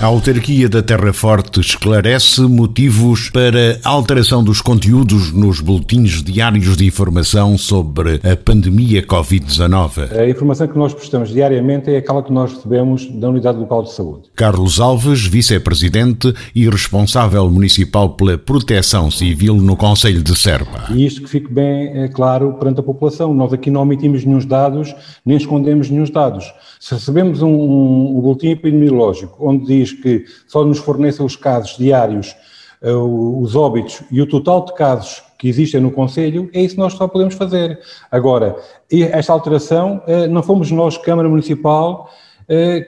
A autarquia da Terra Forte esclarece motivos para alteração dos conteúdos nos boletins diários de informação sobre a pandemia Covid-19. A informação que nós prestamos diariamente é aquela que nós recebemos da Unidade Local de Saúde. Carlos Alves, vice-presidente e responsável municipal pela proteção civil no Conselho de Serpa. E isto que fique bem é, claro perante a população. Nós aqui não omitimos nenhum dados, nem escondemos nenhum dados. Se recebemos um, um, um boletim epidemiológico onde diz diz que só nos fornecem os casos diários, uh, os óbitos e o total de casos que existem no Conselho, é isso que nós só podemos fazer. Agora, esta alteração, uh, não fomos nós, Câmara Municipal,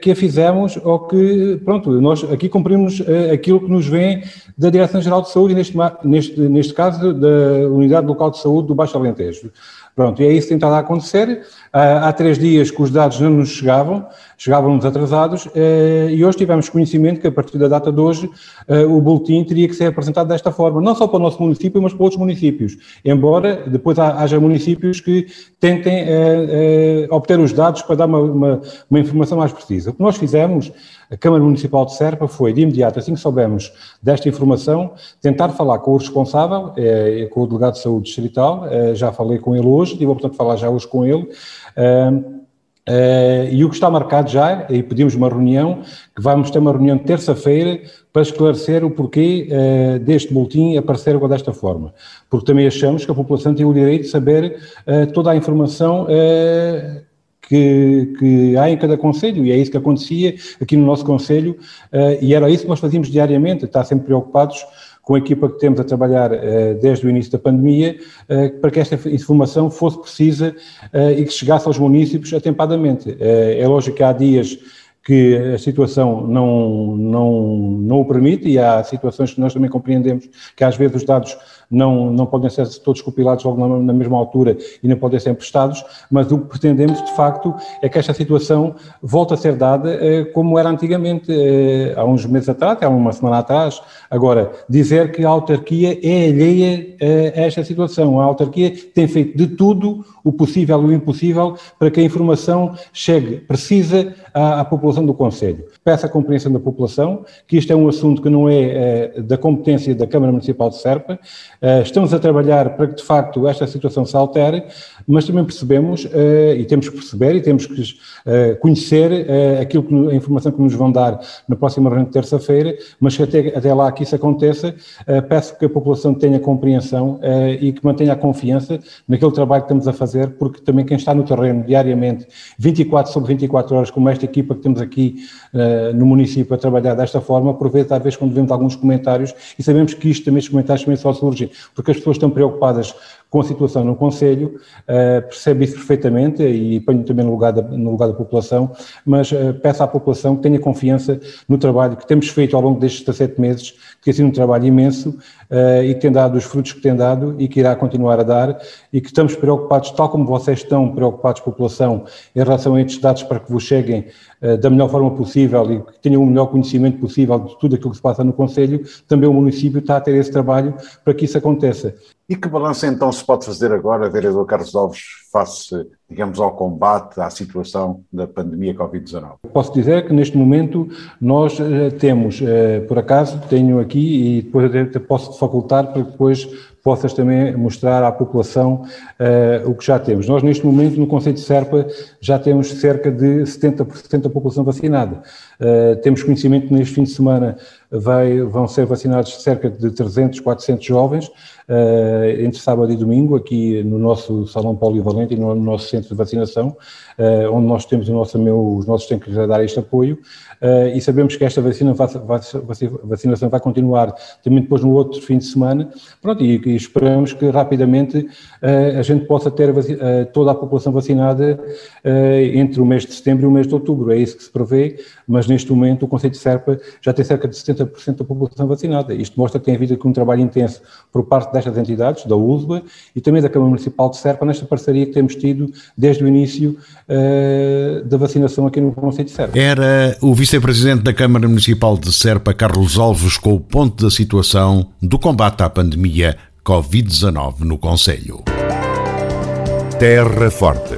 que a fizemos ou que, pronto, nós aqui cumprimos aquilo que nos vem da Direção-Geral de Saúde, neste, neste, neste caso da Unidade Local de Saúde do Baixo Alentejo. Pronto, e é isso que tem estado a acontecer. Há três dias que os dados não nos chegavam, chegavam-nos atrasados, eh, e hoje tivemos conhecimento que a partir da data de hoje eh, o boletim teria que ser apresentado desta forma, não só para o nosso município, mas para outros municípios. Embora depois haja municípios que tentem eh, obter os dados para dar uma, uma, uma informação mais precisa. O que nós fizemos, a Câmara Municipal de Serpa, foi de imediato, assim que soubemos desta informação, tentar falar com o responsável, com o delegado de saúde distrital, já falei com ele hoje, a oportunidade de falar já hoje com ele, Uh, e o que está marcado já, e pedimos uma reunião, que vamos ter uma reunião terça-feira para esclarecer o porquê uh, deste boletim aparecer agora desta forma. Porque também achamos que a população tem o direito de saber uh, toda a informação que, que, há em cada conselho, e é isso que acontecia aqui no nosso conselho, e era isso que nós fazíamos diariamente, estar sempre preocupados com a equipa que temos a trabalhar uh, desde o início da pandemia, uh, para que esta informação fosse precisa e que chegasse aos municípios atempadamente. é lógico que há dias que a situação não, não, não o permite e há situações que nós também compreendemos que às vezes os dados não, não podem ser todos compilados logo na, na mesma altura e não podem ser emprestados, mas o que pretendemos, de facto, é que esta situação volte a ser dada eh, como era antigamente, eh, há uns meses atrás, há uma semana atrás. Agora, dizer que a autarquia é alheia eh, a esta situação. A autarquia tem feito de tudo o possível e o impossível para que a informação chegue precisa à, à população do Conselho. Peço a compreensão da população que isto é um assunto que não é da competência da Câmara Municipal de Serpa, eh, estamos a trabalhar para que, de facto, esta situação se altere, mas também percebemos, eh, e temos que perceber, e temos que eh, conhecer aquilo que, a informação que nos vão dar na próxima reunião de terça-feira, mas que até, até lá que isso aconteça, peço que a população tenha compreensão e que mantenha a confiança naquele trabalho que estamos a fazer, porque também quem está no terreno diariamente, 24 sobre 24 horas, como esta equipa que temos aqui no município a trabalhar desta forma, vezes, às vezes, quando vemos alguns comentários, e sabemos que isto também, estes comentários também só surgem porque as pessoas estão preocupadas com a situação no Conselho, uh, percebe isso perfeitamente e ponho também no lugar da, no lugar da população, mas uh, peço à população que tenha confiança no trabalho que temos feito ao longo destes 17 meses, que tem sido um trabalho imenso uh, e que tem dado os frutos que tem dado e que irá continuar a dar e que estamos preocupados, tal como vocês estão preocupados, população, em relação a estes dados para que vos cheguem da melhor forma possível e que tenham o melhor conhecimento possível de tudo aquilo que se passa no Conselho, também o município está a ter esse trabalho para que isso aconteça. E que balanço então se pode fazer agora, vereador Carlos Alves, face, digamos, ao combate, à situação da pandemia Covid-19? Posso dizer que neste momento nós uh, temos, uh, por acaso, tenho aqui e depois posso facultar para que depois possas também mostrar à população uh, o que já temos. Nós neste momento no Conselho de Serpa já temos cerca de 70% da população vacinada. temos conhecimento que neste fim de semana vai, vão ser vacinados cerca de 300, 400 jovens, uh, entre sábado e domingo, aqui no nosso Salão Polivalente e no nosso centro de vacinação, uh, onde nós temos nosso, os nossos técnicos a dar este apoio, uh, e sabemos que esta vacina, vacinação vai continuar também depois no outro fim de semana, pronto, e, e esperamos que rapidamente a gente possa ter toda a população vacinada entre o mês de setembro e o mês de outubro, é isso que se prevê, mas neste momento o Conselho de Serpa já tem cerca de 70 60% da população vacinada. Isto mostra que tem havido aqui um trabalho intenso por parte destas entidades, da USBA e também da Câmara Municipal de Serpa, nesta parceria temos tido desde o início uh, da vacinação aqui no Conselho de Serpa. Era o Vice-Presidente da Câmara Municipal de Serpa, Carlos Alves, com o ponto da situação do combate à pandemia Covid-19 no Conselho. Terra Forte.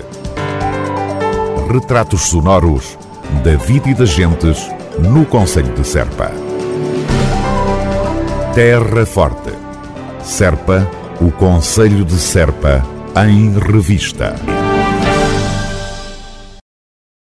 Retratos sonoros da vida e das gentes no Conselho de Serpa. Terra Forte. Serpa, o Conselho de Serpa, em revista.